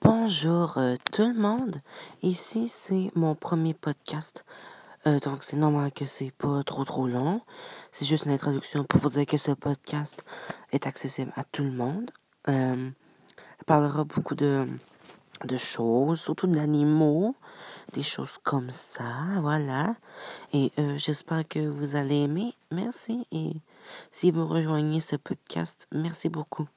Bonjour euh, tout le monde. Ici, c'est mon premier podcast. Euh, donc, c'est normal que c'est pas trop trop long. C'est juste une introduction pour vous dire que ce podcast est accessible à tout le monde. Euh, il parlera beaucoup de, de choses, surtout d'animaux, des choses comme ça, voilà. Et euh, j'espère que vous allez aimer. Merci. Et si vous rejoignez ce podcast, merci beaucoup.